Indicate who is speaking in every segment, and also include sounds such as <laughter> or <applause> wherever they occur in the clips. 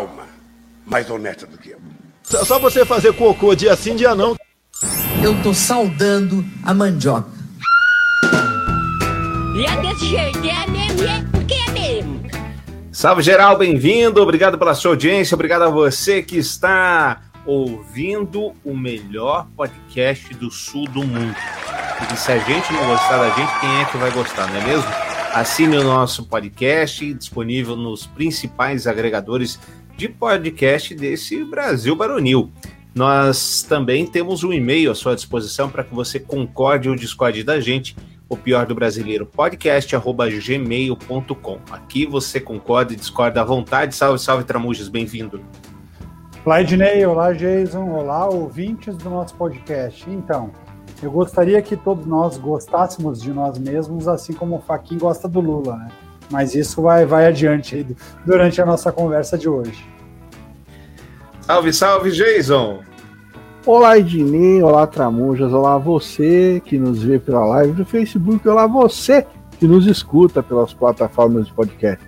Speaker 1: Alma mais honesta do que eu.
Speaker 2: Só você fazer cocô dia sim, dia não.
Speaker 3: Eu tô saudando a mandioca.
Speaker 4: E é desse jeito, é mesmo, é porque é mesmo.
Speaker 5: Salve geral, bem-vindo, obrigado pela sua audiência, obrigado a você que está ouvindo o melhor podcast do sul do mundo. E se a gente não gostar da gente, quem é que vai gostar, não é mesmo? Assine o nosso podcast, disponível nos principais agregadores de podcast desse Brasil Baronil. Nós também temos um e-mail à sua disposição para que você concorde ou discorde da gente, o pior do brasileiro, podcast.gmail.com. Aqui você concorda e discorda à vontade. Salve, salve, Tramujas, bem-vindo.
Speaker 6: Olá, Ednei, olá, Jason, olá, ouvintes do nosso podcast. Então, eu gostaria que todos nós gostássemos de nós mesmos, assim como o Faquin gosta do Lula, né? Mas isso vai, vai adiante durante a nossa conversa de hoje.
Speaker 5: Salve, salve, Jason!
Speaker 7: Olá, Ednei, olá, Tramujas, olá você que nos vê pela live do Facebook, olá você que nos escuta pelas plataformas de podcast.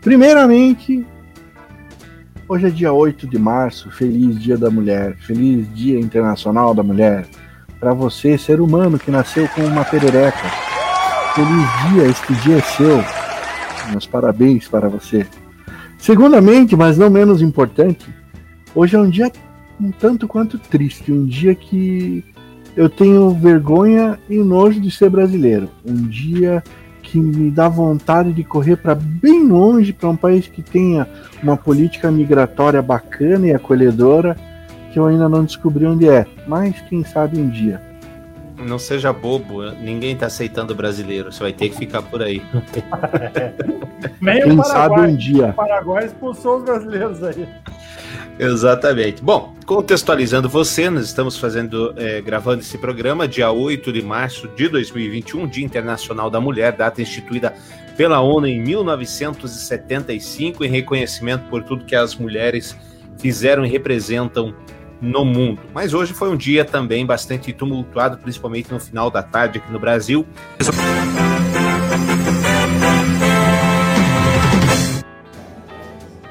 Speaker 7: Primeiramente, hoje é dia 8 de março, feliz Dia da Mulher, feliz Dia Internacional da Mulher. Para você, ser humano que nasceu com uma perereca, feliz dia, este dia é seu. Meus parabéns para você. Segundamente, mas não menos importante, hoje é um dia um tanto quanto triste, um dia que eu tenho vergonha e nojo de ser brasileiro, um dia que me dá vontade de correr para bem longe para um país que tenha uma política migratória bacana e acolhedora que eu ainda não descobri onde é, mas quem sabe um dia.
Speaker 5: Não seja bobo, ninguém tá aceitando brasileiro, você vai ter que ficar por aí. <laughs>
Speaker 6: Nem
Speaker 7: Quem
Speaker 6: o
Speaker 7: sabe
Speaker 6: Paraguai,
Speaker 7: um dia.
Speaker 6: o Paraguai expulsou os brasileiros aí.
Speaker 5: Exatamente. Bom, contextualizando você, nós estamos fazendo, é, gravando esse programa dia 8 de março de 2021, Dia Internacional da Mulher, data instituída pela ONU em 1975, em reconhecimento por tudo que as mulheres fizeram e representam no mundo. Mas hoje foi um dia também bastante tumultuado, principalmente no final da tarde aqui no Brasil.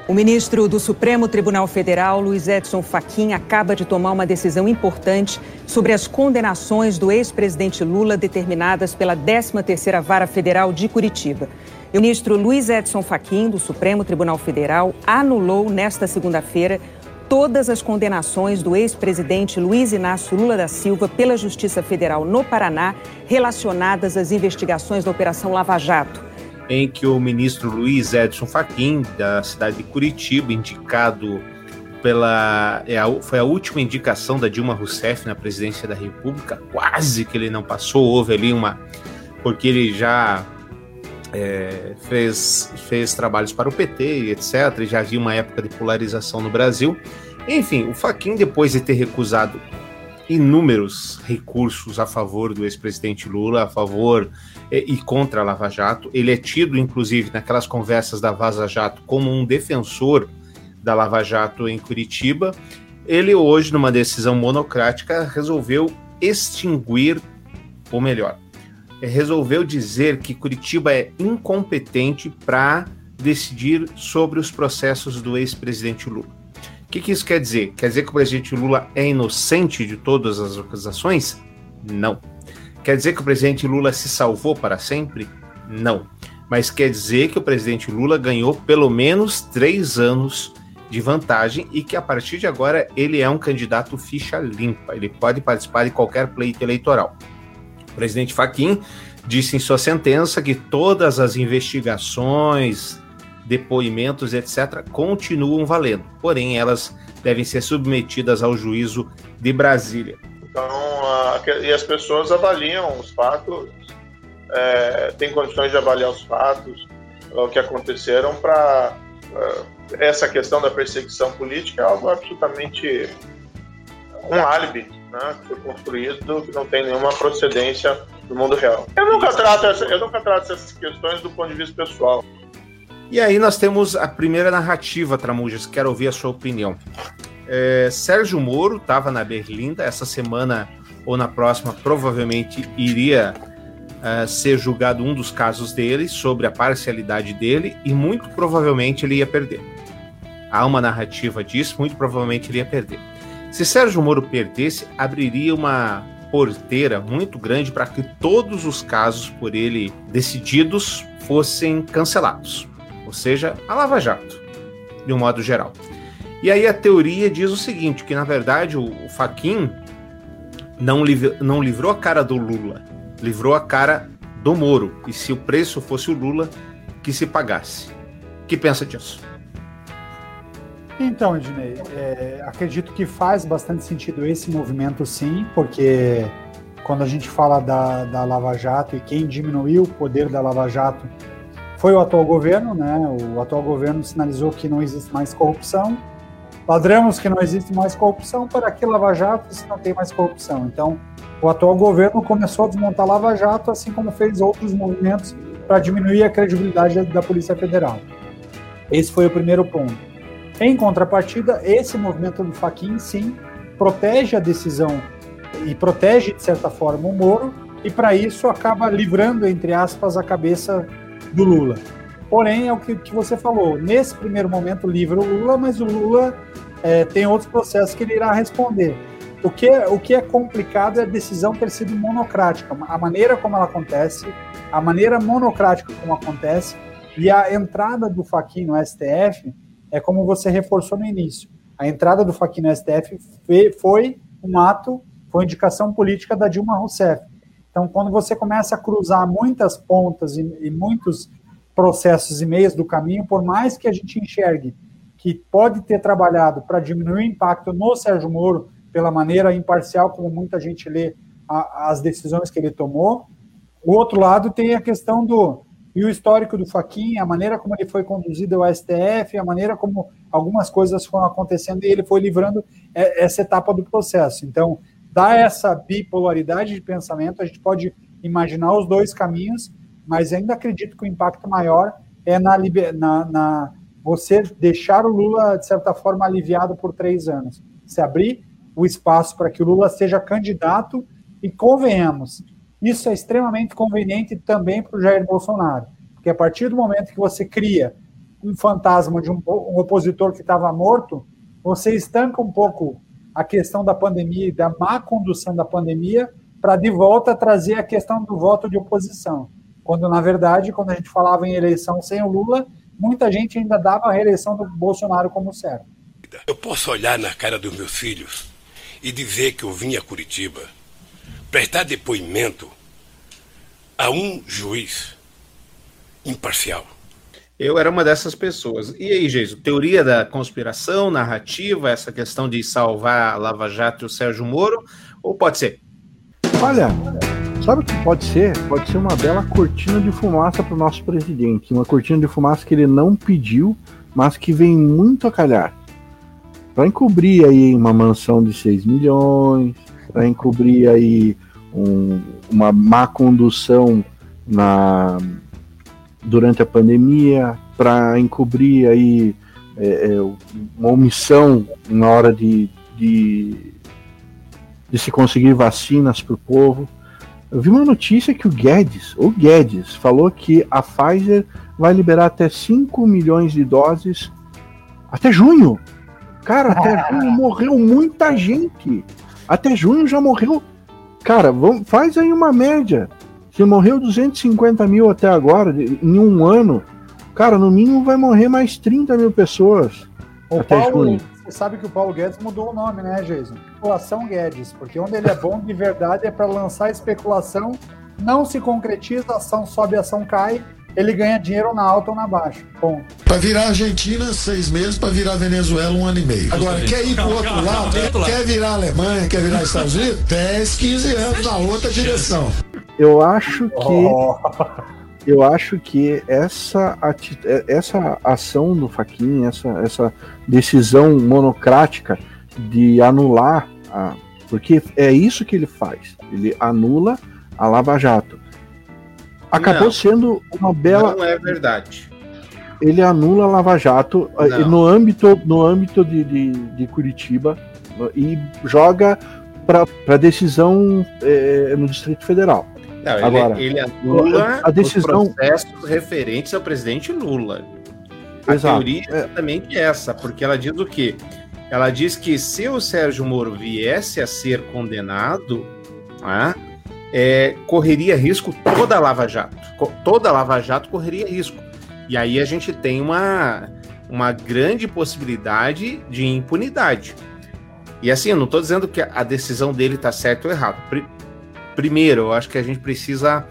Speaker 8: O ministro do Supremo Tribunal Federal, Luiz Edson Fachin, acaba de tomar uma decisão importante sobre as condenações do ex-presidente Lula determinadas pela 13ª Vara Federal de Curitiba. O ministro Luiz Edson Fachin, do Supremo Tribunal Federal, anulou nesta segunda-feira todas as condenações do ex-presidente Luiz Inácio Lula da Silva pela Justiça Federal no Paraná relacionadas às investigações da Operação Lava Jato
Speaker 5: em que o ministro Luiz Edson Fachin, da cidade de Curitiba, indicado pela. É a, foi a última indicação da Dilma Rousseff na presidência da República, quase que ele não passou, houve ali uma. Porque ele já é, fez, fez trabalhos para o PT etc. Já havia uma época de polarização no Brasil. Enfim, o Fachin, depois de ter recusado inúmeros recursos a favor do ex-presidente Lula, a favor e contra a Lava Jato. Ele é tido, inclusive, naquelas conversas da Vaza Jato, como um defensor da Lava Jato em Curitiba. Ele, hoje, numa decisão monocrática, resolveu extinguir, ou melhor, resolveu dizer que Curitiba é incompetente para decidir sobre os processos do ex-presidente Lula. Que, que isso quer dizer? Quer dizer que o presidente Lula é inocente de todas as acusações? Não. Quer dizer que o presidente Lula se salvou para sempre? Não. Mas quer dizer que o presidente Lula ganhou pelo menos três anos de vantagem e que a partir de agora ele é um candidato ficha limpa. Ele pode participar de qualquer pleito eleitoral. O presidente Faquim disse em sua sentença que todas as investigações, depoimentos, etc., continuam valendo, porém elas devem ser submetidas ao juízo de Brasília.
Speaker 9: Então, a, e as pessoas avaliam os fatos, é, têm condições de avaliar os fatos, o que aconteceram para é, essa questão da perseguição política é algo absolutamente um álibi, né, que foi construído, que não tem nenhuma procedência do mundo real. Eu nunca trato, essa, eu nunca trato essas questões do ponto de vista pessoal.
Speaker 5: E aí nós temos a primeira narrativa, Tramujas, quero ouvir a sua opinião. É, Sérgio Moro estava na Berlinda essa semana ou na próxima, provavelmente iria uh, ser julgado um dos casos dele sobre a parcialidade dele e muito provavelmente ele ia perder. há uma narrativa disso, muito provavelmente ele ia perder. Se Sérgio Moro perdesse, abriria uma porteira muito grande para que todos os casos por ele decididos fossem cancelados, ou seja, a Lava Jato, de um modo geral. E aí a teoria diz o seguinte, que na verdade o, o Faquin não, liv não livrou a cara do Lula, livrou a cara do Moro. E se o preço fosse o Lula, que se pagasse. Que pensa disso?
Speaker 6: Então, Ednei, é, acredito que faz bastante sentido esse movimento, sim, porque quando a gente fala da, da Lava Jato e quem diminuiu o poder da Lava Jato foi o atual governo, né? O atual governo sinalizou que não existe mais corrupção. Ladramos que não existe mais corrupção, para que Lava Jato se não tem mais corrupção? Então, o atual governo começou a desmontar Lava Jato, assim como fez outros movimentos para diminuir a credibilidade da Polícia Federal. Esse foi o primeiro ponto. Em contrapartida, esse movimento do Faquin, sim, protege a decisão e protege, de certa forma, o Moro, e para isso acaba livrando, entre aspas, a cabeça do Lula. Porém, é o que, que você falou, nesse primeiro momento livra o Lula, mas o Lula é, tem outros processos que ele irá responder. O que, é, o que é complicado é a decisão ter sido monocrática, a maneira como ela acontece, a maneira monocrática como acontece, e a entrada do Faquin no STF é como você reforçou no início. A entrada do Faquin no STF foi um ato, foi indicação política da Dilma Rousseff. Então, quando você começa a cruzar muitas pontas e, e muitos processos e meios do caminho, por mais que a gente enxergue que pode ter trabalhado para diminuir o impacto no Sérgio Moro, pela maneira imparcial como muita gente lê a, as decisões que ele tomou. O outro lado tem a questão do e o histórico do Faquin, a maneira como ele foi conduzido ao STF, a maneira como algumas coisas foram acontecendo e ele foi livrando essa etapa do processo. Então, dá essa bipolaridade de pensamento, a gente pode imaginar os dois caminhos, mas ainda acredito que o impacto maior é na, na, na você deixar o Lula, de certa forma, aliviado por três anos. Se abrir o espaço para que o Lula seja candidato e convenhamos, isso é extremamente conveniente também para o Jair Bolsonaro, porque a partir do momento que você cria um fantasma de um, um opositor que estava morto, você estanca um pouco a questão da pandemia e da má condução da pandemia para de volta trazer a questão do voto de oposição. Quando, na verdade, quando a gente falava em eleição sem o Lula, muita gente ainda dava a reeleição do Bolsonaro como certo.
Speaker 1: Eu posso olhar na cara dos meus filhos e dizer que eu vim a Curitiba prestar depoimento a um juiz imparcial.
Speaker 5: Eu era uma dessas pessoas. E aí, Jesus, teoria da conspiração, narrativa, essa questão de salvar a Lava Jato e o Sérgio Moro, ou pode ser?
Speaker 7: Olha, sabe o que pode ser? Pode ser uma bela cortina de fumaça para o nosso presidente. Uma cortina de fumaça que ele não pediu, mas que vem muito a calhar para encobrir aí uma mansão de 6 milhões, para encobrir aí um, uma má condução na durante a pandemia, para encobrir aí é, é, uma omissão na hora de, de, de se conseguir vacinas para o povo. Eu vi uma notícia que o Guedes, o Guedes, falou que a Pfizer vai liberar até 5 milhões de doses até junho. Cara, até <laughs> junho morreu muita gente. Até junho já morreu. Cara, vamos, faz aí uma média. Se morreu 250 mil até agora, em um ano, cara, no mínimo vai morrer mais 30 mil pessoas.
Speaker 6: O até Paulo, junho. Você sabe que o Paulo Guedes mudou o nome, né, Jason? Especulação Guedes, porque onde ele é bom de verdade é para lançar especulação, não se concretiza, ação sobe, ação cai, ele ganha dinheiro na alta ou na baixa. Bom.
Speaker 10: Para virar Argentina, seis meses, para virar Venezuela, um ano e meio. Agora, quer ir para o outro lado, quer virar Alemanha, quer virar Estados Unidos, 10, 15 anos na outra direção.
Speaker 7: Eu acho que. Oh. <laughs> Eu acho que essa, essa ação do Faquin, essa, essa decisão monocrática de anular, a, porque é isso que ele faz. Ele anula a Lava Jato acabou não, sendo uma bela.
Speaker 5: Não é verdade.
Speaker 7: Ele anula a Lava Jato eh, não. no âmbito, no âmbito de, de, de Curitiba e joga para decisão é, no Distrito Federal.
Speaker 5: Não, Agora, ele, ele anula a decisão... os processos referentes ao presidente Lula. A Exato. teoria é exatamente essa, porque ela diz o quê? Ela diz que se o Sérgio Moro viesse a ser condenado, né, é, correria risco toda a Lava Jato. Toda a Lava Jato correria risco. E aí a gente tem uma, uma grande possibilidade de impunidade. E assim, eu não estou dizendo que a decisão dele está certa ou errada. Primeiro, eu acho que a gente precisa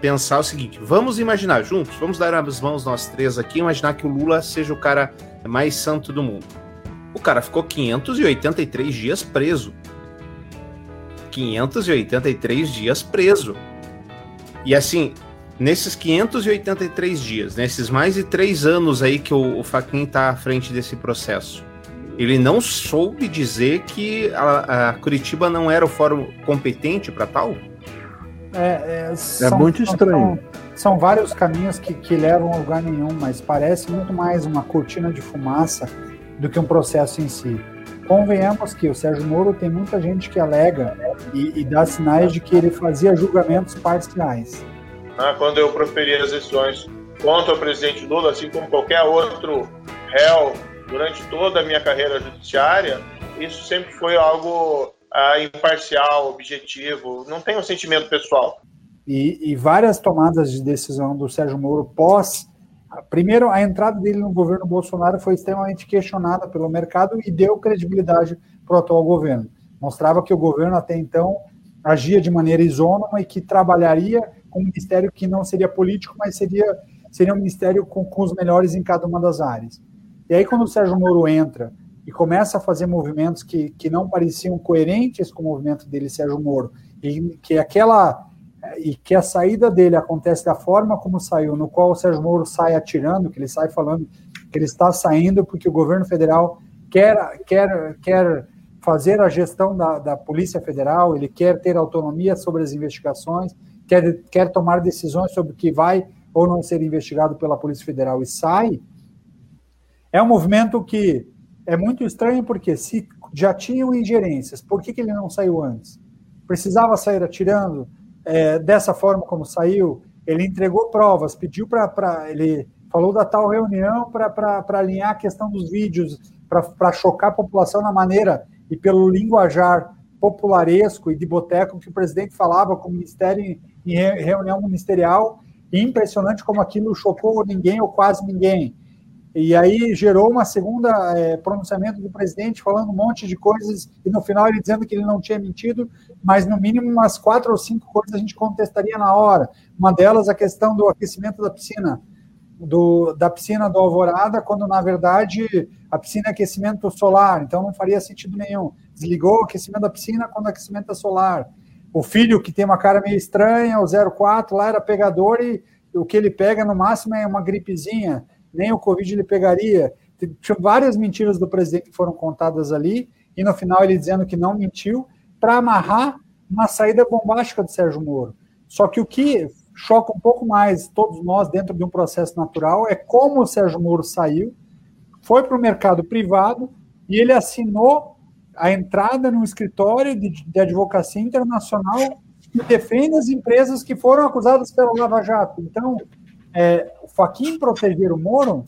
Speaker 5: pensar o seguinte: vamos imaginar juntos, vamos dar as mãos nós três aqui, imaginar que o Lula seja o cara mais santo do mundo. O cara ficou 583 dias preso. 583 dias preso. E assim, nesses 583 dias, nesses mais de três anos aí que o, o está à frente desse processo, ele não soube dizer que a, a Curitiba não era o fórum competente para tal?
Speaker 6: É,
Speaker 7: é, são, é muito estranho.
Speaker 6: São, são, vários caminhos que, que levam a lugar nenhum, mas parece muito mais uma cortina de fumaça do que um processo em si. Convenhamos que o Sérgio Moro tem muita gente que alega e, e dá sinais de que ele fazia julgamentos parciais.
Speaker 9: Ah, quando eu proferi as decisões contra o presidente Lula, assim como qualquer outro réu durante toda a minha carreira judiciária, isso sempre foi algo ah, imparcial, objetivo, não tem um sentimento pessoal.
Speaker 6: E, e, várias tomadas de decisão do Sérgio Moro pós. Primeiro, a entrada dele no governo Bolsonaro foi extremamente questionada pelo mercado e deu credibilidade para o atual governo. Mostrava que o governo até então agia de maneira isônoma e que trabalharia com um ministério que não seria político, mas seria, seria um ministério com, com os melhores em cada uma das áreas. E aí, quando o Sérgio Moro entra e começa a fazer movimentos que, que não pareciam coerentes com o movimento dele, Sérgio Moro, e que aquela e que a saída dele acontece da forma como saiu, no qual o Sérgio Moro sai atirando, que ele sai falando que ele está saindo porque o governo federal quer, quer, quer fazer a gestão da, da Polícia Federal, ele quer ter autonomia sobre as investigações, quer, quer tomar decisões sobre o que vai ou não ser investigado pela Polícia Federal e sai, é um movimento que é muito estranho porque se já tinham ingerências, por que, que ele não saiu antes? Precisava sair atirando é, dessa forma como saiu? Ele entregou provas, pediu para. Ele falou da tal reunião para alinhar a questão dos vídeos, para chocar a população na maneira e pelo linguajar popularesco e de boteco que o presidente falava com o ministério em, em reunião ministerial. E impressionante como aquilo chocou ninguém ou quase ninguém. E aí gerou uma segunda é, pronunciamento do presidente falando um monte de coisas e no final ele dizendo que ele não tinha mentido, mas no mínimo umas quatro ou cinco coisas a gente contestaria na hora. Uma delas a questão do aquecimento da piscina, do, da piscina do Alvorada, quando na verdade a piscina é aquecimento solar, então não faria sentido nenhum. Desligou o aquecimento da piscina quando o aquecimento é solar. O filho que tem uma cara meio estranha, o 04 lá era pegador e o que ele pega no máximo é uma gripezinha nem o Covid ele pegaria. Tinha várias mentiras do presidente que foram contadas ali, e no final ele dizendo que não mentiu, para amarrar uma saída bombástica do Sérgio Moro. Só que o que choca um pouco mais todos nós dentro de um processo natural é como o Sérgio Moro saiu, foi para o mercado privado e ele assinou a entrada no escritório de, de advocacia internacional que defende as empresas que foram acusadas pelo Lava Jato. Então, é, o Faquin proteger o Moro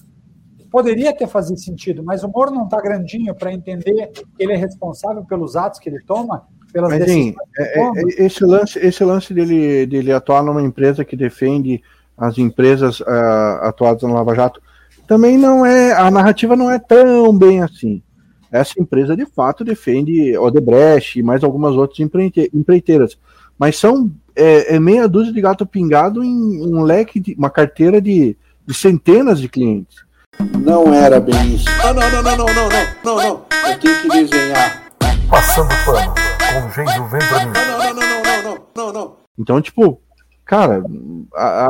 Speaker 6: poderia ter fazido sentido, mas o Moro não está grandinho para entender que ele é responsável pelos atos que ele toma, pelas mas, decisões.
Speaker 7: É, é, esse lance, esse lance dele, dele atuar numa empresa que defende as empresas uh, atuadas no Lava Jato também não é a narrativa não é tão bem assim. Essa empresa de fato defende Odebrecht e mais algumas outras empreiteiras, mas são é, é meia dúzia de gato pingado em um leque, de, uma carteira de, de centenas de clientes.
Speaker 10: Não era bem isso. Não, não, não, não, não, não, não, não, Eu tenho que desenhar.
Speaker 7: Passando pano, com jeito vem pra mim. Não, não, não, não, não, não, não, não. Então, tipo, cara,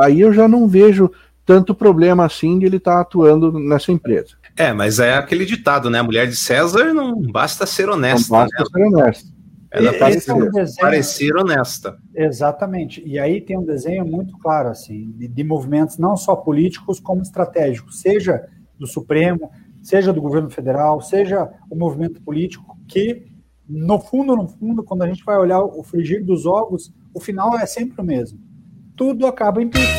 Speaker 7: aí eu já não vejo tanto problema assim de ele estar tá atuando nessa empresa.
Speaker 5: É, mas é aquele ditado, né? A mulher de César não basta ser honesta.
Speaker 7: Não basta
Speaker 5: né?
Speaker 7: ser honesta.
Speaker 5: Ela parecer, é um desenho, parecer honesta.
Speaker 6: Exatamente. E aí tem um desenho muito claro, assim, de, de, movimentos não só políticos, como estratégicos, seja do Supremo, seja do governo federal, seja o movimento político, que, no fundo, no fundo, quando a gente vai olhar o frigir dos ovos, o final é sempre o mesmo. Tudo acaba em pizza.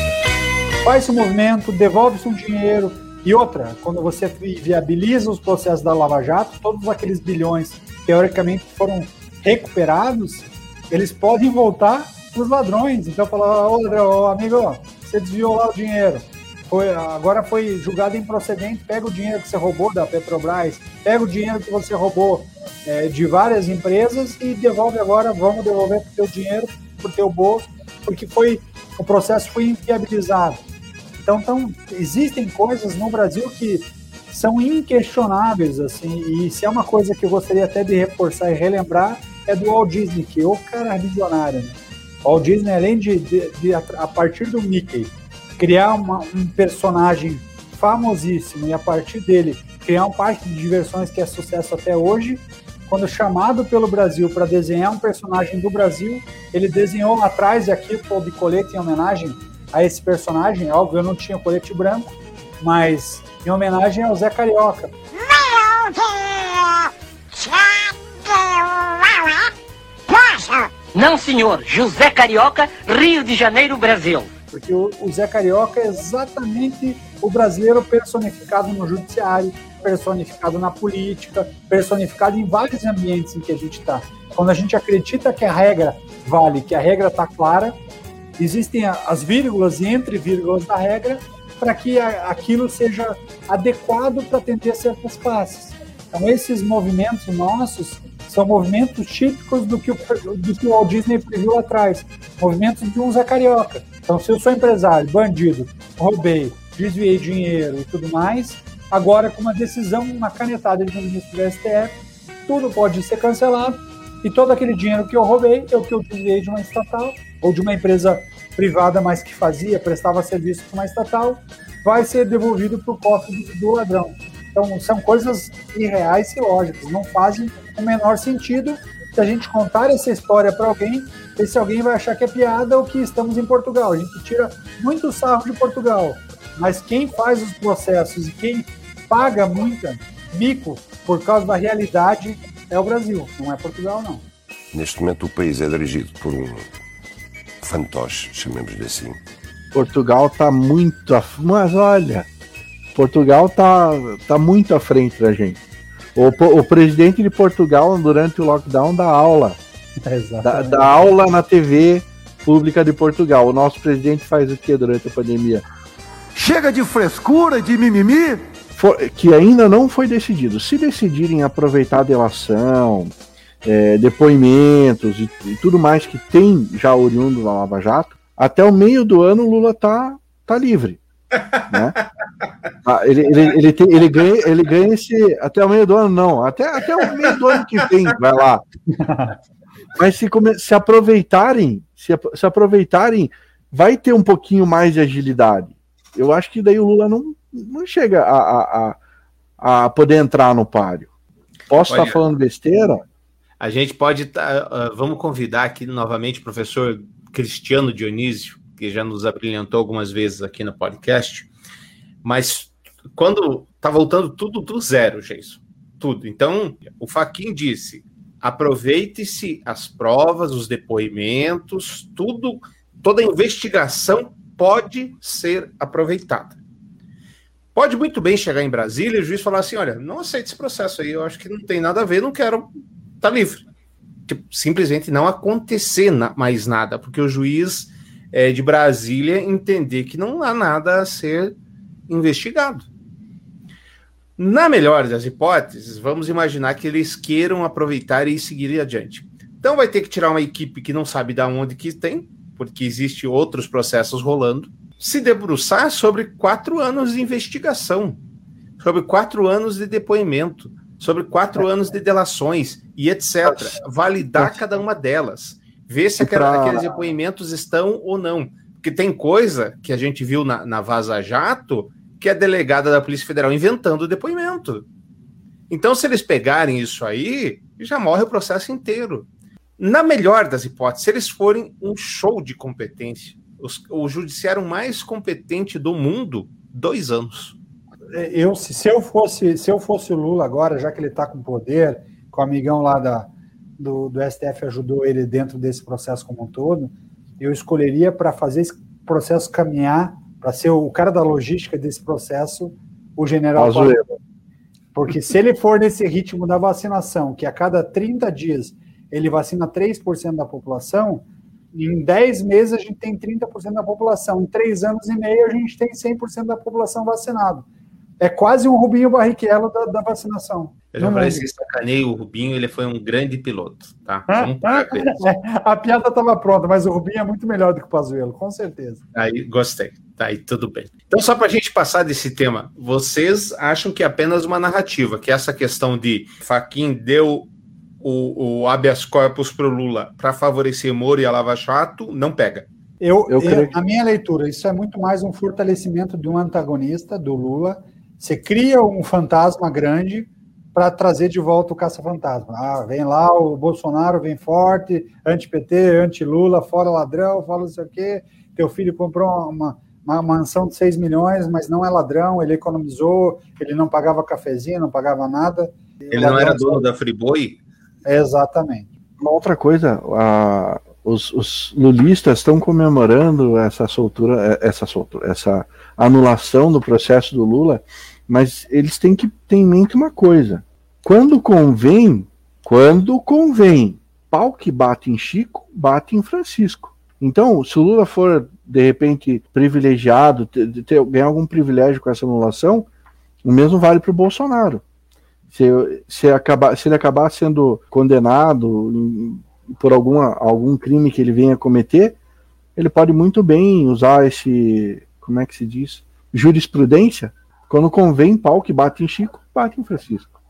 Speaker 6: Faz-se um movimento, devolve-se um dinheiro, E outra, quando você viabiliza os processos da Lava Jato, todos aqueles bilhões teoricamente foram recuperados, eles podem voltar para os ladrões. Então, falar, ô, amigo, você desviou lá o dinheiro. Foi, agora foi julgado improcedente, pega o dinheiro que você roubou da Petrobras, pega o dinheiro que você roubou é, de várias empresas e devolve agora, vamos devolver o teu dinheiro para o teu bolso, porque foi o processo foi inviabilizado. Então, então, existem coisas no Brasil que são inquestionáveis, assim, e se é uma coisa que eu gostaria até de reforçar e relembrar, é do Walt Disney, que é o cara visionário, né? Walt Disney, além de, de, de a partir do Mickey, criar uma, um personagem famosíssimo e a partir dele criar um parque de diversões que é sucesso até hoje, quando chamado pelo Brasil para desenhar um personagem do Brasil, ele desenhou lá atrás, e aqui estou de colete em homenagem a esse personagem. Óbvio, eu não tinha colete branco, mas em homenagem ao Zé Carioca.
Speaker 11: Não, senhor. José Carioca, Rio de Janeiro, Brasil.
Speaker 6: Porque o Zé Carioca é exatamente o brasileiro personificado no judiciário, personificado na política, personificado em vários ambientes em que a gente está. Quando a gente acredita que a regra vale, que a regra está clara, existem as vírgulas e entre vírgulas da regra para que aquilo seja adequado para atender certas classes. Então, esses movimentos nossos são movimentos típicos do que o, do que o Walt Disney previu atrás, movimentos de um Zé Carioca. Então, se eu sou empresário, bandido, roubei, desviei dinheiro e tudo mais, agora com uma decisão, uma canetada de um ministro do STF, tudo pode ser cancelado e todo aquele dinheiro que eu roubei, eu que eu desviei de uma estatal ou de uma empresa privada, mas que fazia, prestava serviço para uma estatal, vai ser devolvido para o cofre do ladrão. Então, são coisas irreais e lógicas, não fazem o menor sentido se a gente contar essa história para alguém, esse alguém vai achar que é piada ou que estamos em Portugal. A gente tira muito sarro de Portugal, mas quem faz os processos e quem paga muita mico por causa da realidade é o Brasil, não é Portugal, não.
Speaker 12: Neste momento o país é dirigido por um fantoche, chamemos-lhe assim.
Speaker 7: Portugal está muito. À... Mas olha, Portugal está tá muito à frente da gente. O, o presidente de Portugal, durante o lockdown, dá aula. <laughs> dá, dá aula na TV pública de Portugal. O nosso presidente faz o que durante a pandemia?
Speaker 10: Chega de frescura, de mimimi?
Speaker 7: For, que ainda não foi decidido. Se decidirem aproveitar a delação, é, depoimentos e, e, tudo mais que tem já oriundo da Lava Jato, até o meio do ano o Lula tá, tá livre. Né? <laughs> Ah, ele, ele, ele, tem, ele, ganha, ele ganha esse. Até o meio do ano, não. Até, até o meio do ano que vem, vai lá. Mas se, come, se aproveitarem, se, se aproveitarem, vai ter um pouquinho mais de agilidade. Eu acho que daí o Lula não, não chega a, a, a, a poder entrar no páreo. Posso estar falando besteira?
Speaker 5: A gente pode. Tá, uh, vamos convidar aqui novamente o professor Cristiano Dionísio, que já nos abrilhantou algumas vezes aqui no podcast. Mas quando tá voltando tudo do zero, Jason. Tudo. Então, o Faquin disse: aproveite-se as provas, os depoimentos, tudo, toda investigação pode ser aproveitada. Pode muito bem chegar em Brasília e o juiz falar assim: olha, não aceite esse processo aí, eu acho que não tem nada a ver, não quero, tá livre. Simplesmente não acontecer mais nada, porque o juiz é, de Brasília entender que não há nada a ser investigado. Na melhor das hipóteses, vamos imaginar que eles queiram aproveitar e seguir adiante. Então vai ter que tirar uma equipe que não sabe de onde que tem, porque existe outros processos rolando se debruçar sobre quatro anos de investigação, sobre quatro anos de depoimento, sobre quatro anos de delações e etc. Validar cada uma delas, ver se aquela, aqueles depoimentos estão ou não. Porque tem coisa que a gente viu na, na Vaza Jato que é delegada da Polícia Federal inventando o depoimento. Então, se eles pegarem isso aí, já morre o processo inteiro. Na melhor das hipóteses, se eles forem um show de competência, os, o judiciário mais competente do mundo, dois anos.
Speaker 6: É, eu, se, se eu fosse, se eu fosse o Lula agora, já que ele está com poder, com o amigão lá da, do, do STF ajudou ele dentro desse processo como um todo, eu escolheria para fazer esse processo caminhar, para ser o cara da logística desse processo, o general
Speaker 7: Pazuello.
Speaker 6: Porque se ele for nesse ritmo da vacinação, que a cada 30 dias ele vacina 3% da população, em 10 meses a gente tem 30% da população. Em 3 anos e meio a gente tem 100% da população vacinada. É quase um Rubinho Barrichello da, da vacinação.
Speaker 5: Eu já falei
Speaker 6: é?
Speaker 5: que sacanei o Rubinho, ele foi um grande piloto, tá?
Speaker 6: Ah,
Speaker 5: Vamos isso. <laughs>
Speaker 6: A piada estava pronta, mas o Rubinho é muito melhor do que o Pazuello, com certeza.
Speaker 5: Aí, gostei. Tá aí, tudo bem. Então, só para a gente passar desse tema, vocês acham que é apenas uma narrativa, que essa questão de Faquin deu o, o habeas corpus para o Lula para favorecer Moro e a Lava Jato, não pega.
Speaker 6: Eu,
Speaker 7: Eu
Speaker 6: eu-
Speaker 7: que-
Speaker 6: na minha leitura, isso é muito mais um fortalecimento de um antagonista, do Lula. Você cria um fantasma grande para trazer de volta o caça-fantasma. Ah, vem lá o Bolsonaro, vem forte, anti-PT, anti-Lula, fora ladrão, fala não sei o quê. Teu filho comprou uma, uma mansão de 6 milhões, mas não é ladrão, ele economizou, ele não pagava cafezinho, não pagava nada.
Speaker 5: Ele não era dono da Friboi?
Speaker 6: Exatamente.
Speaker 7: Uma outra coisa, a- os, os lulistas estão comemorando essa soltura, essa soltura, essa anulação do processo do Lula, mas eles têm que ter em mente uma coisa: quando convém, quando convém, pau que bate em Chico, bate em Francisco. Então, se o Lula for de repente privilegiado, ter, ter- ganhar algum privilégio com essa anulação, o mesmo vale para o Bolsonaro. Se, se, acabar, se ele acabar sendo condenado em- por alguma, algum crime que ele venha cometer, ele pode muito bem usar esse, como é que se diz, jurisprudência, quando convém pau que bate em Chico, bate em Francisco.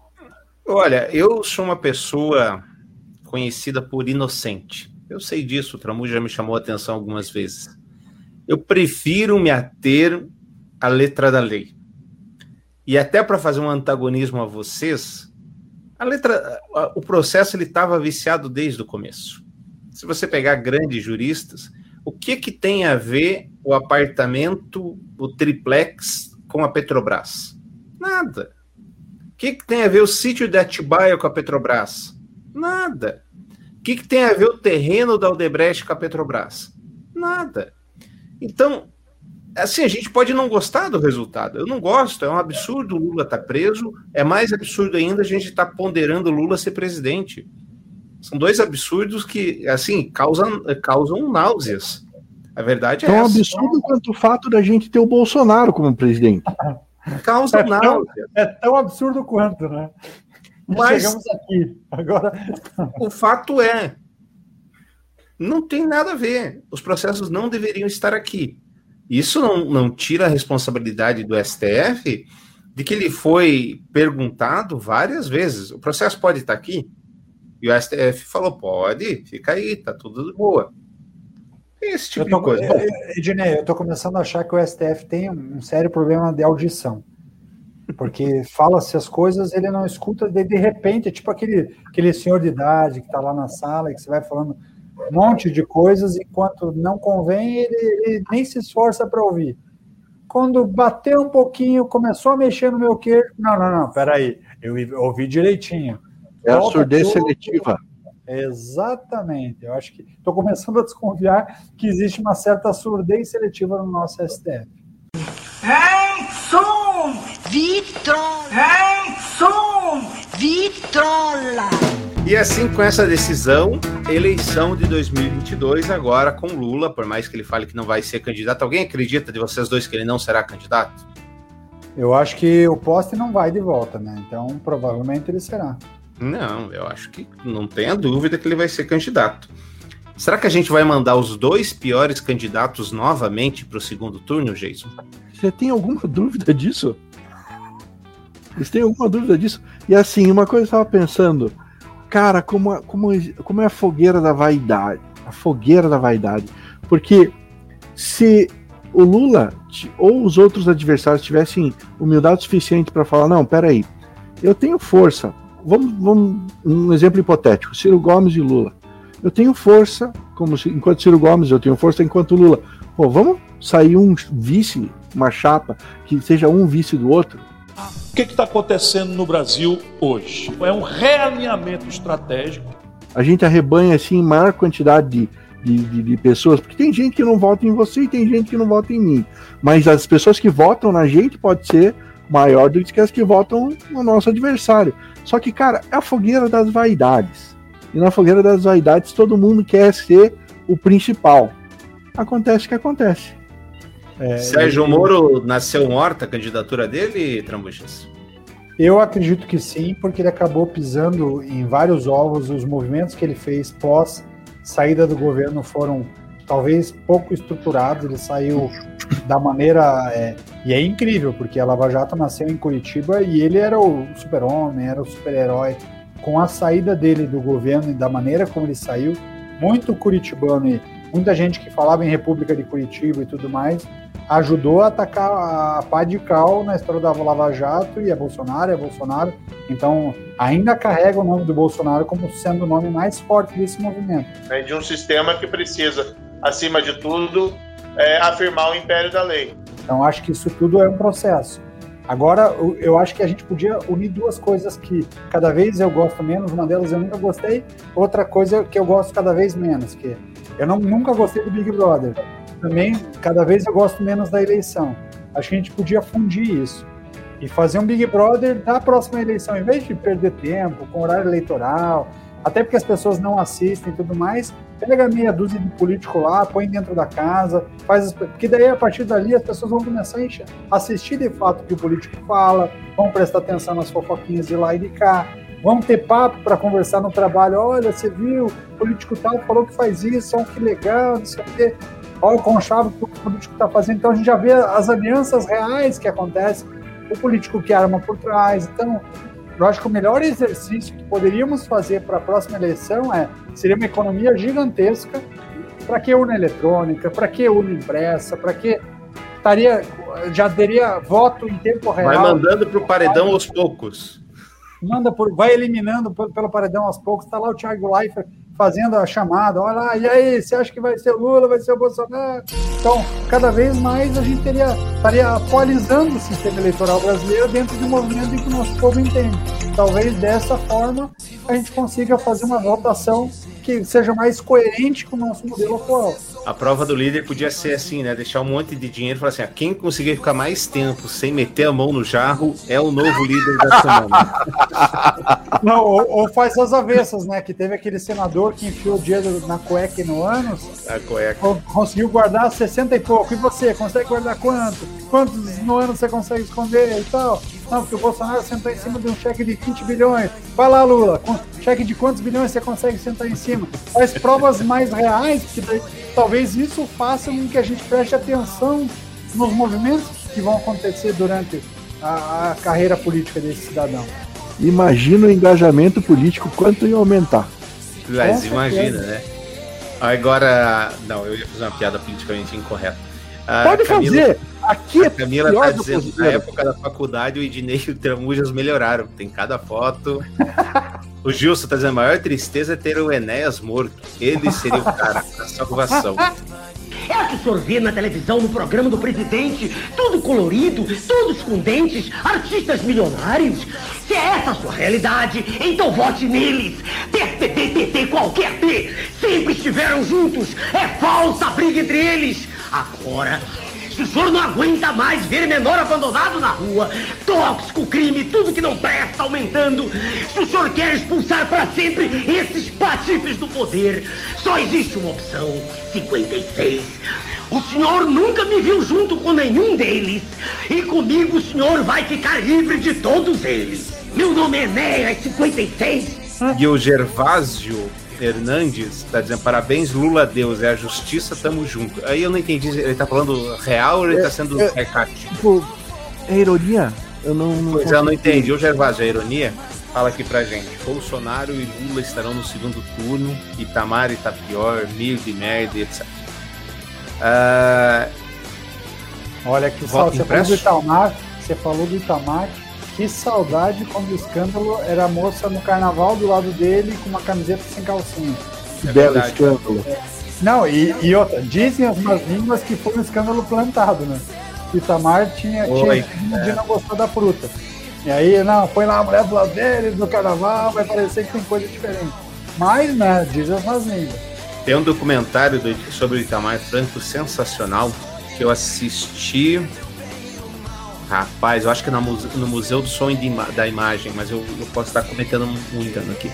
Speaker 5: Olha, eu sou uma pessoa conhecida por inocente. Eu sei disso, o Tramu já me chamou a atenção algumas vezes. Eu prefiro me ater à letra da lei. E até para fazer um antagonismo a vocês, a letra, o processo ele estava viciado desde o começo. Se você pegar grandes juristas, o que que tem a ver o apartamento, o triplex com a Petrobras? Nada. O que, que tem a ver o sítio de Atibaia com a Petrobras? Nada. O que, que tem a ver o terreno da Odebrecht com a Petrobras? Nada. Então, assim, a gente pode não gostar do resultado. Eu não gosto, é um absurdo o Lula estar preso. É mais absurdo ainda a gente estar ponderando o Lula ser presidente. São dois absurdos que, assim, causam, causam náuseas. A verdade é
Speaker 7: Tão
Speaker 5: essa.
Speaker 7: absurdo quanto o fato da gente ter o Bolsonaro como presidente.
Speaker 5: Causam
Speaker 6: É tão,
Speaker 5: náuseas.
Speaker 6: é tão absurdo quanto, né?
Speaker 5: Mas-
Speaker 6: Chegamos aqui. Agora,
Speaker 5: O fato é, não tem nada a ver. Os processos não deveriam estar aqui. Isso não, não tira a responsabilidade do STF de que ele foi perguntado várias vezes. O processo pode estar aqui? E o STF falou: pode, fica aí, tá tudo de boa. Esse tipo
Speaker 6: tô,
Speaker 5: de coisa.
Speaker 6: eh, eh, Ednei, eu tô começando a achar que o STF tem um, um sério problema de audição. Porque fala-se as coisas, ele não escuta, de, de repente, é tipo aquele, aquele senhor de idade que está lá na sala e que você vai falando um monte de coisas, enquanto não convém, ele, ele nem se esforça para ouvir. Quando bateu um pouquinho, começou a mexer no meu queijo, não, não, não, peraí, eu ouvi direitinho.
Speaker 7: É a surdez
Speaker 6: tudo.
Speaker 7: seletiva.
Speaker 6: Exatamente. Eu acho que estou começando a desconfiar que existe uma certa surdez seletiva no nosso STF.
Speaker 11: Som! Vitrola! Som! Vitrola!
Speaker 5: E assim, com essa decisão, eleição de 2022 agora com Lula, por mais que ele fale que não vai ser candidato. Alguém acredita de vocês dois que ele não será candidato?
Speaker 6: Eu acho que o poste não vai de volta, né? Então provavelmente ele será.
Speaker 5: Não, eu acho que não tenha dúvida que ele vai ser candidato. Será que a gente vai mandar os dois piores candidatos novamente para o segundo turno, Jason?
Speaker 7: Você tem alguma dúvida disso? Vocês têm alguma dúvida disso? E assim, uma coisa eu estava pensando, cara, como, como, como é a fogueira da vaidade? A fogueira da vaidade. Porque se o Lula ou os outros adversários tivessem humildade suficiente para falar, não, peraí, eu tenho força. Vamos, vamos um exemplo hipotético, Ciro Gomes e Lula. Eu tenho força, como enquanto Ciro Gomes, eu tenho força enquanto Lula. Pô, vamos sair um vice, uma chapa, que seja um vice do outro?
Speaker 13: O que está acontecendo no Brasil hoje? É um realinhamento estratégico.
Speaker 7: A gente arrebanha assim maior quantidade de, de, de- de pessoas, porque tem gente que não vota em você e tem gente que não vota em mim. Mas as pessoas que votam na gente pode ser maior do que as que votam no nosso adversário. Só que, cara, é a fogueira das vaidades. E na fogueira das vaidades todo mundo quer ser o principal. Acontece o que acontece.
Speaker 5: É, Sérgio e... Moro nasceu morta a candidatura dele, Trambuchas?
Speaker 6: Eu acredito que sim, porque ele acabou pisando em vários ovos. Os movimentos que ele fez pós saída do governo foram talvez pouco estruturados. Ele saiu da maneira. É, e é incrível, porque a Lava Jato nasceu em Curitiba e ele era o super-homem, era o super-herói. Com a saída dele do governo e da maneira como ele saiu, muito curitibano e muita gente que falava em República de Curitiba e tudo mais, ajudou a atacar a pá de cal na história da Lava Jato e é Bolsonaro, é Bolsonaro. Então, ainda carrega o nome do Bolsonaro como sendo o nome mais forte desse movimento.
Speaker 9: É de um sistema que precisa, acima de tudo, é, afirmar o império da lei.
Speaker 6: Então, acho que isso tudo é um processo. Agora, eu acho que a gente podia unir duas coisas que cada vez eu gosto menos, uma delas eu nunca gostei, outra coisa que eu gosto cada vez menos, que eu não, nunca gostei do Big Brother também, cada vez eu gosto menos da eleição. Acho que a gente podia fundir isso e fazer um Big Brother da próxima eleição, em vez de perder tempo com horário eleitoral, até porque as pessoas não assistem e tudo mais, pega meia dúzia de político lá, põe dentro da casa, faz as... porque daí a partir dali as pessoas vão começar a assistir de fato o que o político fala, vão prestar atenção nas fofoquinhas de lá e de cá, vão ter papo para conversar no trabalho, olha, você viu, o político tal falou que faz isso, olha que legal, não sei o quê olha o conchavo que o político está fazendo. Então a gente já vê as alianças reais que acontecem, o político que arma por trás. Então, eu acho que o melhor exercício que poderíamos fazer para a próxima eleição é seria uma economia gigantesca. Para que urna eletrônica? Para que urna impressa? Para que estaria já teria voto em tempo real?
Speaker 5: Vai mandando para o paredão aos poucos.
Speaker 6: Manda por, vai eliminando pelo paredão aos poucos. Está lá o Thiago Leifert fazendo a chamada, olha lá, e aí, você acha que vai ser o Lula, vai ser o Bolsonaro? Então, cada vez mais a gente teria, estaria atualizando o sistema eleitoral brasileiro dentro de um movimento em que o nosso povo entende. Talvez dessa forma a gente consiga fazer uma votação que seja mais coerente com o nosso modelo atual.
Speaker 5: A prova do líder podia ser assim, né? Deixar um monte de dinheiro e falar assim: ah, quem conseguir ficar mais tempo sem meter a mão no jarro é o novo líder da semana. <laughs>
Speaker 6: Não, ou, ou, faz as avessas, né? Que teve aquele senador que enfiou o dinheiro na cueca no ânus.
Speaker 5: A cueca.
Speaker 6: Conseguiu guardar 60 e pouco. E você, consegue guardar quanto? Quantos no ano você consegue esconder e tal? Não, porque o Bolsonaro sentou em cima de um cheque de 20 bilhões. Vai lá, Lula, cheque de quantos bilhões você consegue sentar em cima? Faz provas mais reais, que talvez isso faça com que a gente preste atenção nos movimentos que vão acontecer durante a, a carreira política desse cidadão.
Speaker 7: Imagina o engajamento político quanto ia aumentar.
Speaker 5: Mas imagina, né? Agora, não, eu ia fazer uma piada politicamente incorreta.
Speaker 7: A Pode Camila, fazer! Aqui é
Speaker 5: a Camila tá dizendo que na época da faculdade o Ednei e o Tramujas melhoraram. Tem cada foto. <laughs> o Gilson tá dizendo: a maior tristeza é ter o Enéas morto. Ele seria o cara, a salvação. <laughs>
Speaker 11: É o que o senhor vê na televisão, no programa do presidente, tudo colorido, todos com dentes, artistas milionários. Se é essa a sua realidade, então vote neles. PSDB, PT, qualquer P, sempre estiveram juntos. É falsa a briga entre eles. Agora, se o senhor não aguenta mais ver menor abandonado na rua, tóxico, crime, tudo que não presta aumentando, se o senhor quer expulsar para sempre esses patifes do poder, só existe uma opção: 56. O senhor nunca me viu junto com nenhum deles. E comigo o senhor vai ficar livre de todos eles. Meu nome é Enéas 56.
Speaker 5: E o Gervásio Hernandes tá dizendo parabéns, Lula Deus, é a justiça, tamo junto. Aí eu não entendi, ele tá falando real ou ele tá sendo é,
Speaker 7: Tipo, é ironia? Eu não. não
Speaker 5: pois eu não entendi. O Gervásio, é ironia? Fala aqui pra gente. Bolsonaro e Lula estarão no segundo turno, Itamar tá pior, mil de merda, etc. Uh...
Speaker 6: Olha que só, você falou do Itamar, você falou do Itamar, que saudade quando o escândalo era a moça no carnaval do lado dele com uma camiseta sem calcinha.
Speaker 7: Que é belo verdade. escândalo. É.
Speaker 6: Não, e, e, outra, dizem as más línguas que foi um escândalo plantado, né? Itamar tinha, Oi, tinha é. de não gostar da fruta. E aí, não, põe lá a mulher do lado dele, no carnaval, vai parecer que tem coisa diferente. Mas, né, diz as más línguas.
Speaker 5: Tem um documentário do, sobre o Itamar Franco sensacional que eu assisti Rapaz, eu acho que no, muse- no Museu do Som e Ima- da Imagem, mas eu, eu posso estar cometendo um, um engano aqui.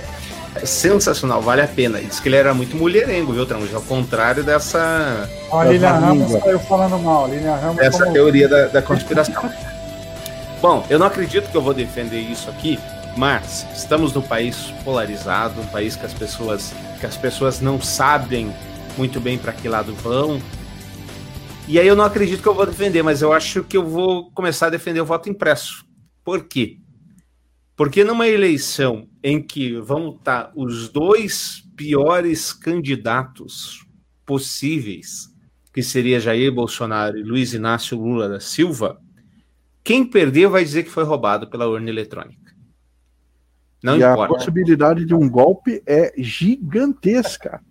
Speaker 5: É sensacional, vale a pena. E diz que ele era muito mulherengo, viu, Tramujas? Ao contrário dessa,
Speaker 6: Ó, a Lilian
Speaker 7: Essa
Speaker 6: Ramos saiu falando mal. Lilian Ramos
Speaker 5: dessa
Speaker 6: como-
Speaker 5: teoria da, da conspiração. <laughs> Bom, eu não acredito que eu vou defender isso aqui, mas estamos num país polarizado, um país que as pessoas, que as pessoas não sabem muito bem para que lado vão. E aí eu não acredito que eu vou defender, mas eu acho que eu vou começar a defender o voto impresso. Por quê? Porque numa eleição em que vão estar os dois piores candidatos possíveis, que seria Jair Bolsonaro e Luiz Inácio Lula da Silva, quem perder vai dizer que foi roubado pela urna eletrônica. Não
Speaker 7: e a
Speaker 5: importa.
Speaker 7: possibilidade de um golpe é gigantesca.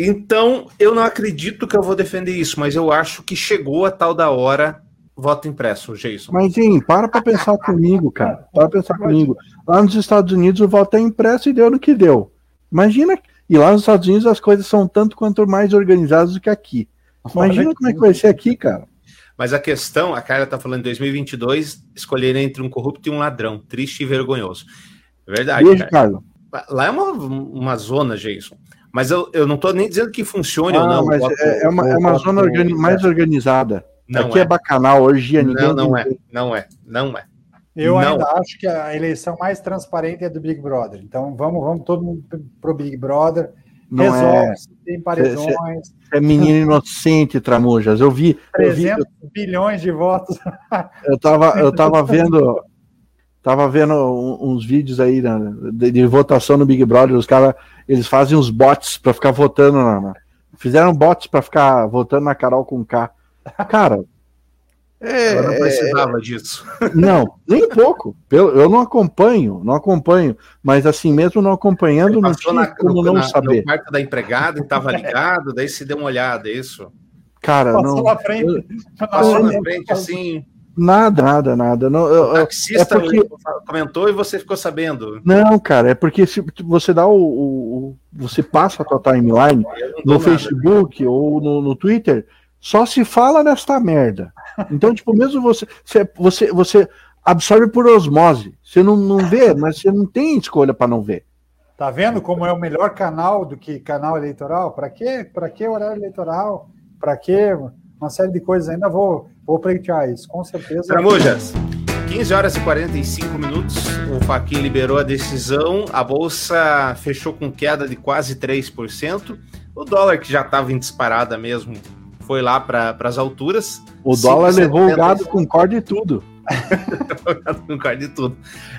Speaker 5: Então, eu não acredito que eu vou defender isso, mas eu acho que chegou a tal da hora voto impresso, Jason.
Speaker 7: Mas, hein, para pra pensar comigo, cara. Para pra pensar comigo. Lá nos Estados Unidos o voto é impresso e deu no que deu. Imagina. E lá nos Estados Unidos as coisas são tanto quanto mais organizadas do que aqui. Imagina como é que vai ser aqui, cara.
Speaker 5: Mas a questão, a Carla tá falando em 2022, escolher entre um corrupto e um ladrão. Triste e vergonhoso. É verdade,
Speaker 7: Beijo,
Speaker 5: cara.
Speaker 7: Carlos.
Speaker 5: Lá é uma, uma zona, Jason. Mas eu, eu não tô nem dizendo que funcione ou
Speaker 7: Ah,
Speaker 5: não.
Speaker 7: mas é, é uma, é uma zona organi- mais organizada.
Speaker 5: Não
Speaker 7: aqui é.
Speaker 5: é.
Speaker 7: bacanal, orgia, ninguém.
Speaker 5: Não, não é. Não é. Não é.
Speaker 6: Eu
Speaker 5: Não.
Speaker 6: ainda acho que a eleição mais transparente é do Big Brother. Então vamos, vamos todo mundo pro Big Brother.
Speaker 7: Não
Speaker 6: Resolve,
Speaker 7: é.
Speaker 6: se tem paredões,
Speaker 7: É menino inocente, Tramujas. Eu vi, eu vi,
Speaker 6: 300 bilhões de votos.
Speaker 7: eu tava, eu tava <laughs> vendo, tava vendo um- uns vídeos aí né, de, de votação no Big Brother. Os caras, eles fazem uns bots pra ficar votando na, na- fizeram bots pra ficar votando na Carol com K. Cara, é,
Speaker 5: Eu não precisava disso. <laughs>
Speaker 7: não, nem um pouco. Eu, eu não acompanho, não acompanho. Mas assim, mesmo não acompanhando, não
Speaker 5: Passou
Speaker 7: tinha
Speaker 5: na,
Speaker 7: como não
Speaker 5: na-
Speaker 7: saber.
Speaker 5: no quarto da empregada e tava ligado, daí se deu uma olhada, é isso?
Speaker 7: Cara,
Speaker 6: Passou
Speaker 7: não.
Speaker 6: na frente.
Speaker 5: Passou na
Speaker 7: Eu-
Speaker 5: frente assim,
Speaker 7: Nada, nada, nada. Não,
Speaker 5: o taxista
Speaker 7: é porque-
Speaker 5: comentou e você ficou sabendo.
Speaker 7: Não, cara, é porque se você dá o, o- o- você passa a tua timeline no
Speaker 5: nada.
Speaker 7: Facebook ou no, no Twitter, só se fala nesta merda. Então, tipo, mesmo você, você, você, você absorve por osmose. Você não, não vê, mas você não tem escolha para não ver.
Speaker 6: Tá vendo como é o melhor canal do que canal eleitoral? Para quê? Para que horário eleitoral? Para quê? Uma série de coisas. Ainda vou, vou pleitear isso, com certeza.
Speaker 5: Tramujas, 15 horas e 45 minutos, o Faquin liberou a decisão, a bolsa fechou com queda de quase 3%, o dólar que já estava em disparada mesmo foi lá para as alturas.
Speaker 7: O dólar
Speaker 5: 5,70.
Speaker 7: levou o gado com corda e tudo. <laughs>
Speaker 5: card de tudo.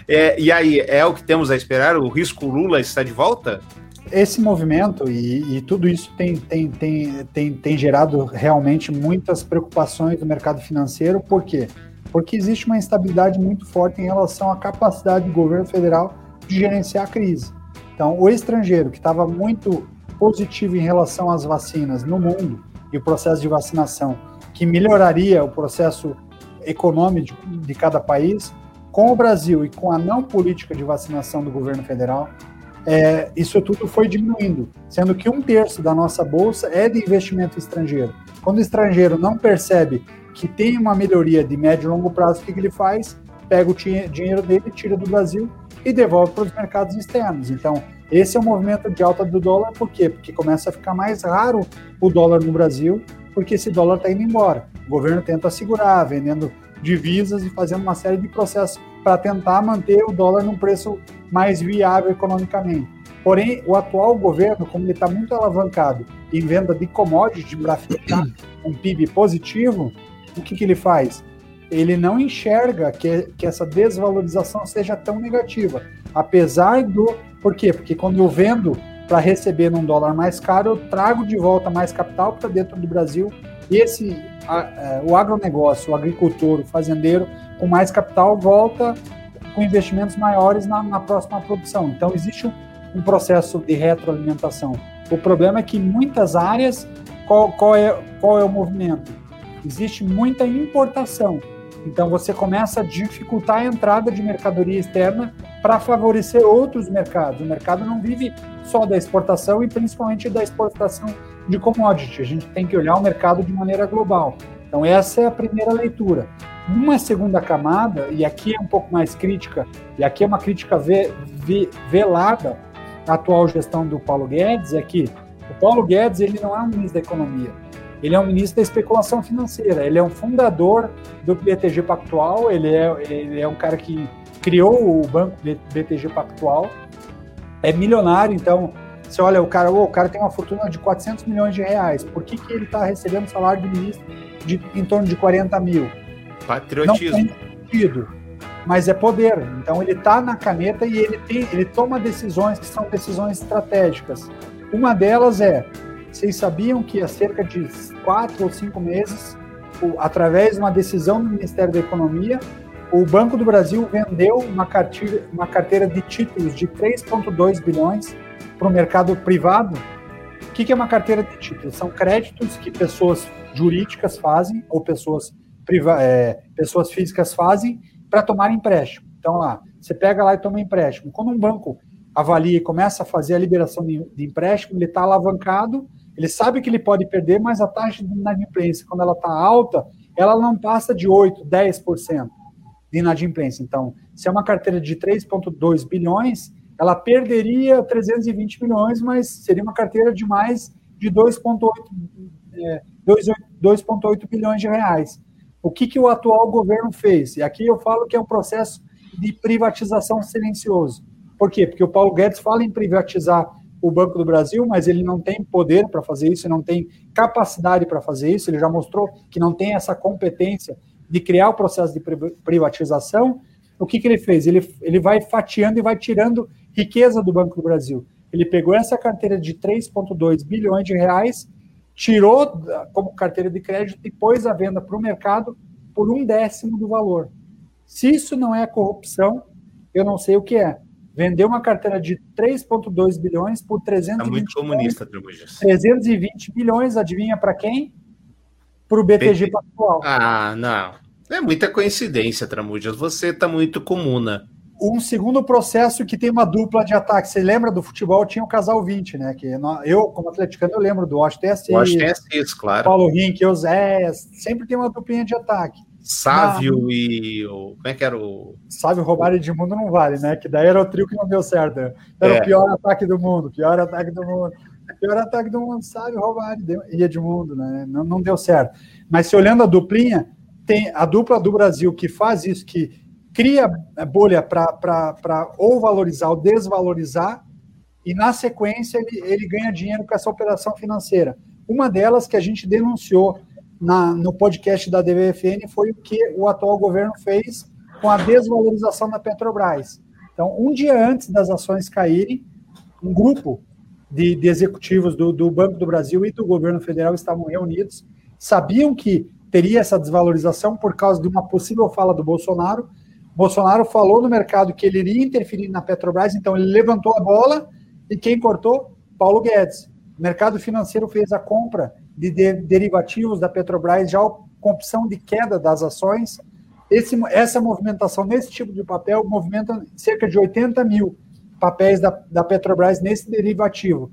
Speaker 5: É, e aí, é o que temos a esperar? O risco Lula está de volta?
Speaker 6: Esse movimento e, e tudo isso tem, tem, tem, tem, tem gerado realmente muitas preocupações do mercado financeiro. Por quê? Porque existe uma instabilidade muito forte em relação à capacidade do governo federal de gerenciar a crise. Então, o estrangeiro que estava muito positivo em relação às vacinas no mundo e o processo de vacinação, que melhoraria o processo econômico de, de cada país, com o Brasil e com a não política de vacinação do governo federal, é, isso tudo foi diminuindo, sendo que um terço da nossa bolsa é de investimento estrangeiro. Quando o estrangeiro não percebe que tem uma melhoria de médio e longo prazo, o que, que ele faz? Pega o dinheiro dele, tira do Brasil e devolve para os mercados externos. Então, esse é o movimento de alta do dólar, por quê? Porque começa a ficar mais raro o dólar no Brasil, porque esse dólar está indo embora. O governo tenta segurar, vendendo divisas e fazendo uma série de processos para tentar manter o dólar num preço mais viável economicamente. Porém, o atual governo, como ele está muito alavancado em venda de commodities para ficar <clears throat> um PIB positivo, o que, que ele faz? Ele não enxerga que, que essa desvalorização seja tão negativa. Apesar do. Por quê? Porque quando eu vendo para receber num dólar mais caro, eu trago de volta mais capital para dentro do Brasil. E esse, a- a- o agronegócio, o agricultor, o fazendeiro, com mais capital, volta com investimentos maiores na, na próxima produção. Então, existe um, um processo de retroalimentação. O problema é que muitas áreas, qual, qual, é, qual é o movimento? Existe muita importação. Então, você começa a dificultar a entrada de mercadoria externa para favorecer outros mercados. O mercado não vive só da exportação e principalmente da exportação de commodity. A gente tem que olhar o mercado de maneira global. Então, essa é a primeira leitura. Uma segunda camada, e aqui é um pouco mais crítica, e aqui é uma crítica ve, ve, velada à atual gestão do Paulo Guedes, é que o Paulo Guedes ele não é um ministro da Economia, ele é um ministro da especulação financeira, ele é um fundador do BTG Pactual, ele é, ele é um cara que criou o banco BTG Pactual, é milionário, então você olha o cara, oh, o cara tem uma fortuna de 400 milhões de reais, por que, que ele está recebendo salário de ministro de em torno de 40 mil?
Speaker 5: Patriotismo.
Speaker 6: Sentido, mas é poder. Então ele está na caneta e ele, tem, ele toma decisões que são decisões estratégicas. Uma delas é, vocês sabiam que há cerca de quatro ou cinco meses, através de uma decisão do Ministério da Economia, o Banco do Brasil vendeu uma uma carteira de títulos de 3,2 bilhões para o mercado privado. O que é uma carteira de títulos? São créditos que pessoas jurídicas fazem ou pessoas é, pessoas físicas fazem para tomar empréstimo. Então, lá, você pega lá e toma empréstimo. Quando um banco avalia e começa a fazer a liberação de, de empréstimo, ele está alavancado, ele sabe que ele pode perder, mas a taxa de inadimplência, quando ela está alta, ela não passa de 8%, 10% de inadimplência. Então, se é uma carteira de 3,2 bilhões, ela perderia 320 milhões, mas seria uma carteira de mais de 2,8 é, 2,8 bilhões de reais. O que, que o atual governo fez? E aqui eu falo que é um processo de privatização silencioso. Por quê? Porque o Paulo Guedes fala em privatizar o Banco do Brasil, mas ele não tem poder para fazer isso, não tem capacidade para fazer isso, ele já mostrou que não tem essa competência de criar o processo de privatização. O que, que ele fez? Ele, ele vai fatiando e vai tirando riqueza do Banco do Brasil. Ele pegou essa carteira de 3,2 bilhões de reais tirou como carteira de crédito e pôs a venda para o mercado por um décimo do valor. Se isso não é corrupção, eu não sei o que é. Vendeu uma carteira de 3,2 bilhões por 320
Speaker 5: tá muito comunista,
Speaker 6: milhões, 320 milhões, adivinha para quem? Para o BTG Pactual.
Speaker 5: Ah, não. É muita coincidência, Tramujas. Você está muito comuna
Speaker 6: um segundo processo que tem uma dupla de ataque. Você lembra do futebol? Tinha o casal 20, né? Que eu, como atleticano, eu lembro do Washington Assis.
Speaker 5: Washington Assis, claro.
Speaker 6: Paulo Rink, Euséias. Sempre tem uma duplinha de ataque.
Speaker 5: Sávio Na... e. O... Como é que era o.
Speaker 6: Sávio, Romário e Edmundo não vale, né? Que daí era o trio que não deu certo. Era é. o pior ataque do mundo. Pior ataque do mundo. Pior ataque do mundo, Sávio, Romário e Edmundo, né? Não, não deu certo. Mas se olhando a duplinha, tem a dupla do Brasil que faz isso, que cria bolha para ou valorizar ou desvalorizar, e na sequência ele, ele ganha dinheiro com essa operação financeira. Uma delas que a gente denunciou na, no podcast da DVFN foi o que o atual governo fez com a desvalorização da Petrobras. Então, um dia antes das ações caírem, um grupo de, de executivos do, do Banco do Brasil e do governo federal estavam reunidos, sabiam que teria essa desvalorização por causa de uma possível fala do Bolsonaro, Bolsonaro falou no mercado que ele iria interferir na Petrobras, então ele levantou a bola e quem cortou? Paulo Guedes. O mercado financeiro fez a compra de, de derivativos da Petrobras já com opção de queda das ações. Esse, essa movimentação nesse tipo de papel movimenta cerca de 80 mil papéis da, da Petrobras nesse derivativo.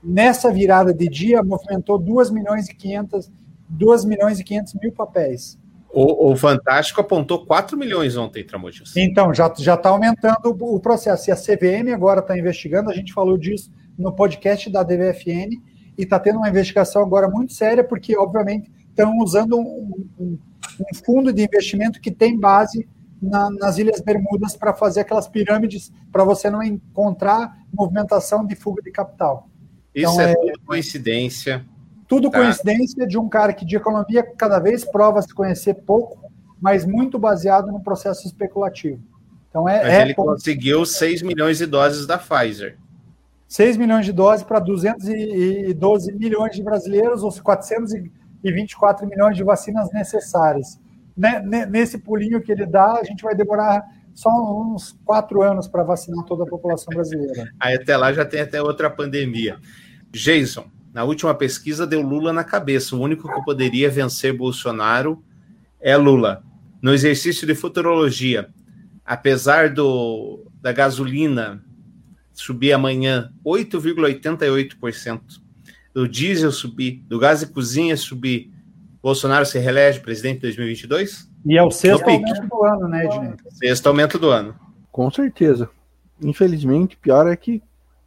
Speaker 6: Nessa virada de dia, movimentou 2 milhões e 500, 2 milhões e 500 mil papéis.
Speaker 5: O, o, Fantástico apontou 4 milhões ontem, Tramujas.
Speaker 6: Então, já está aumentando o, o, processo. E a CVM agora está investigando, a gente falou disso no podcast da DVFN, e está tendo uma investigação agora muito séria, porque, obviamente, estão usando um, um, um, fundo de investimento que tem base na, nas Ilhas Bermudas para fazer aquelas pirâmides, para você não encontrar movimentação de fuga de capital.
Speaker 5: Isso então, é, é coincidência.
Speaker 6: Tudo tá. coincidência de um cara que de economia cada vez prova se conhecer pouco, mas muito baseado no processo especulativo. Então é,
Speaker 5: mas
Speaker 6: é
Speaker 5: ele conseguiu 6 milhões de doses da Pfizer.
Speaker 6: 6 milhões de doses para 212 milhões de brasileiros, ou 424 milhões de vacinas necessárias. Nesse pulinho que ele dá, a gente vai demorar só uns quatro anos para vacinar toda a população brasileira.
Speaker 5: Aí até lá já tem até outra pandemia. Jason, na última pesquisa deu Lula na cabeça. O único que poderia vencer Bolsonaro é Lula. No exercício de futurologia, apesar do, da gasolina subir amanhã 8,88%, do diesel subir, do gás e cozinha subir, Bolsonaro se reelege presidente em 2022?
Speaker 6: E é o sexto
Speaker 5: No pique.
Speaker 6: aumento do ano, né, Ednei?
Speaker 5: Sexto aumento do ano.
Speaker 7: Com certeza. Infelizmente, pior é que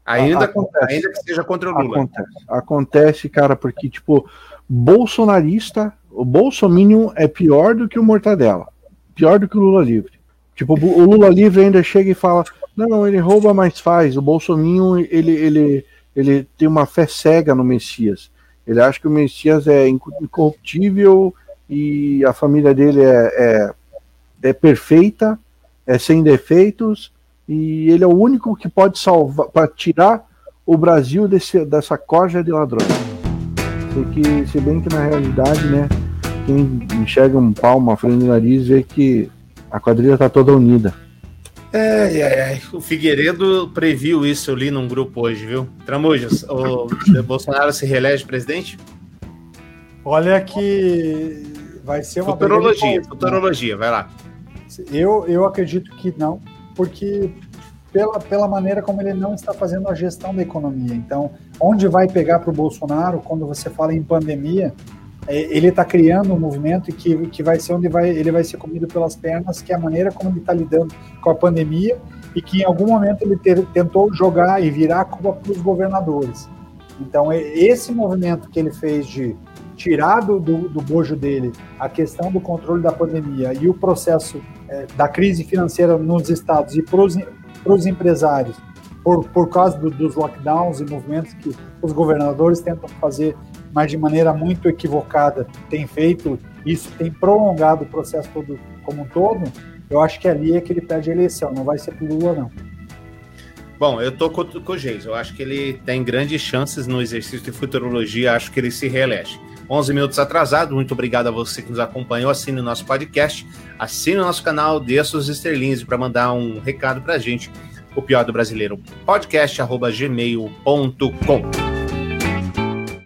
Speaker 5: Ainda,
Speaker 7: Acontece.
Speaker 5: ainda que seja contra o Lula.
Speaker 7: Acontece. Acontece, cara, porque, tipo, bolsonarista, o Bolsominion é pior do que o Mortadela. Pior do que o Lula Livre. Tipo, o Lula Livre ainda chega e fala: não, ele rouba, mas faz. O Bolsominion, ele, ele, ele tem uma fé cega no Messias. Ele acha que o Messias é inco- incorruptível e a família dele é, é, é perfeita, é sem defeitos, e ele é o único que pode salvar, para tirar o Brasil desse, dessa corja de ladrões. Sei que, se bem que na realidade, né, quem enxerga um pau, uma frente no nariz, vê que a quadrilha tá toda unida.
Speaker 5: Ai, ai, ai. O Figueiredo previu isso, eu li num grupo hoje, viu? Tramujas, o <coughs> Bolsonaro se reelege presidente?
Speaker 6: Olha que vai ser uma briga de
Speaker 5: Futurologia,
Speaker 6: né?
Speaker 5: futurologia, vai lá.
Speaker 6: Eu, eu acredito que não, porque pela, pela maneira como ele não está fazendo a gestão da economia. Então, onde vai pegar para o Bolsonaro quando você fala em pandemia? é, Ele está criando um movimento que, que vai ser onde vai, ele vai ser comido pelas pernas, que é a maneira como ele está lidando com a pandemia e que em algum momento ele ter- tentou jogar e virar a culpa para os governadores. Então, e- esse movimento que ele fez de tirar do, do bojo dele a questão do controle da pandemia e o processo eh, da crise financeira nos estados e para os empresários, por, por causa do- dos lockdowns e movimentos que os governadores tentam fazer, mas de maneira muito equivocada, tem feito isso, tem prolongado o processo todo como um todo, eu acho que ali é que ele perde a eleição, não vai ser pro Lula, não.
Speaker 5: Bom, eu tô com, com o Geis. Eu acho que ele tem grandes chances no exercício de futurologia. Acho que ele se reelege. 11 minutos atrasado. Muito obrigado a você que nos acompanhou. Assine o nosso podcast, assine o nosso canal, dê suas estrelinhas para mandar um recado pra gente. O pior do brasileiro podcast gmail.com.